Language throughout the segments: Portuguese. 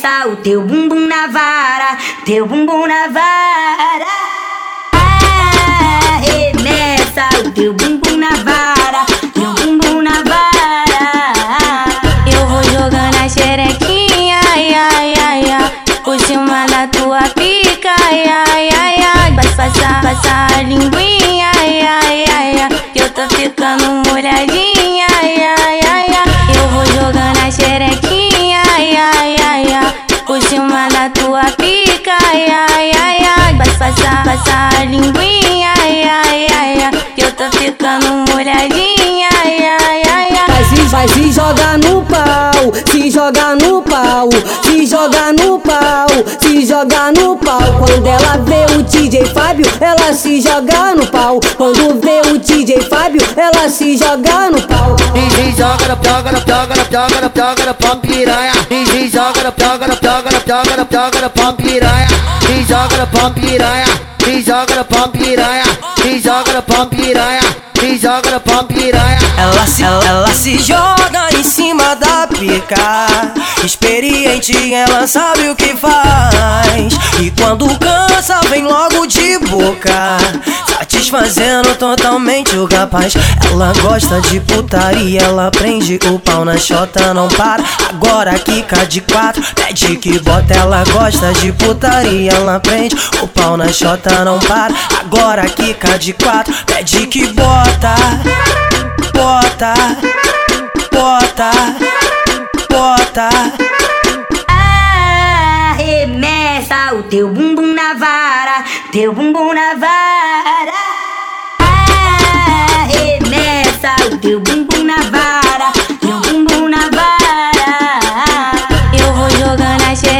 Arremessa o teu bumbum na vara, teu bumbum na vara. Arremessa o teu bumbum na vara, teu bumbum na vara. Eu vou jogando a xerequinha, ai, ai, ai, ai, por cima da tua pica, ai, ai, ai, ai, vai passar, passar a linguinha, ficando molhadinha, ai, ai, ai, ai. Vai se, vai se jogar no pau, se jogar no pau, se jogar no pau, se jogar no pau. Quando ela vê o DJ Fábio, ela se joga no pau. Quando vê o DJ Fábio, ela se joga no pau. DJ joga no joga no joga no joga no joga no pão piranha. DJ joga no joga no joga no joga no joga no pão piranha. DJ joga no pão piranha. DJ joga no pão piranha. DJ joga no pão piranha. Joga pão piranha. Ela se, ela se joga em cima da pica. Experiente, ela sabe o que faz. E quando cansa, vem logo de boca. Satisfazendo totalmente o rapaz. Ela gosta de putaria, ela prende o pau na chota, não para. Agora quica de quatro, pede que bota. Ela gosta de putaria, ela prende o pau na chota, não para. Agora quica de quatro, pede que bota, bota, bota, bota. Arremessa o teu bumbum na vara, teu bumbum na vara.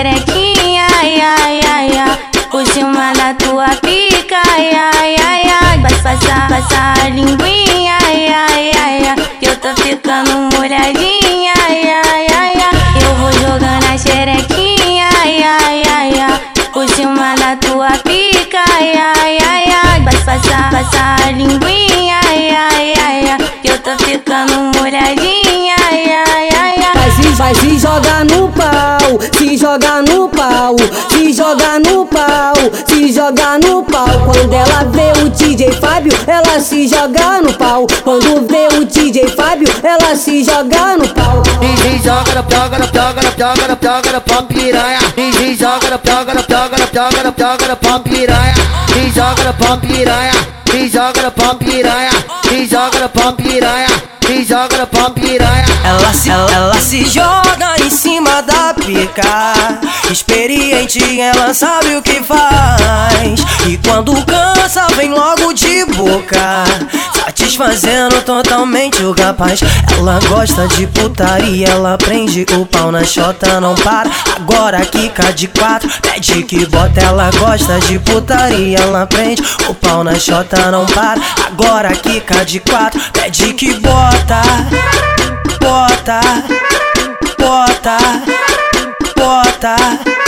Xerequinha, ai, ai, ai, ai, por cima tua pica, ai, ai, ai, ai, vai passar, passar a linguinha, ai, ai, ai, ai, eu tô ficando molhadinha, ai, ai, ai, ai, eu vou jogando a xerequinha, ai, ai, ai, ai, por tua pica, ai, ai, ai, ai, vai passar, passar a linguinha, ai, ai, ai, ai, eu tô ficando molhadinha. Vai se, jogar no pau, se jogar no pau, se jogar no pau, se jogar no pau. Quando ela vê o DJ Fábio, ela se joga no pau. Quando vê o DJ Fábio, ela se joga no pau. DJ joga no joga no joga no joga no joga no pão piranha. DJ joga no joga no joga no joga no joga no pão piranha. DJ joga no pão piranha. DJ joga no pão piranha. DJ joga no pão piranha. DJ joga no pão piranha. Ela se, ela se joga em cima da pica. Experiente, ela sabe o que faz. E quando cansa, vem logo de boca. Satisfazendo totalmente o rapaz. Ela gosta de putaria, ela prende o pau na chota, não para. Agora quica de quatro, pede que bota. Ela gosta de putaria, ela prende o pau na chota, não para. Agora quica de quatro, pede que bota, bota, bota.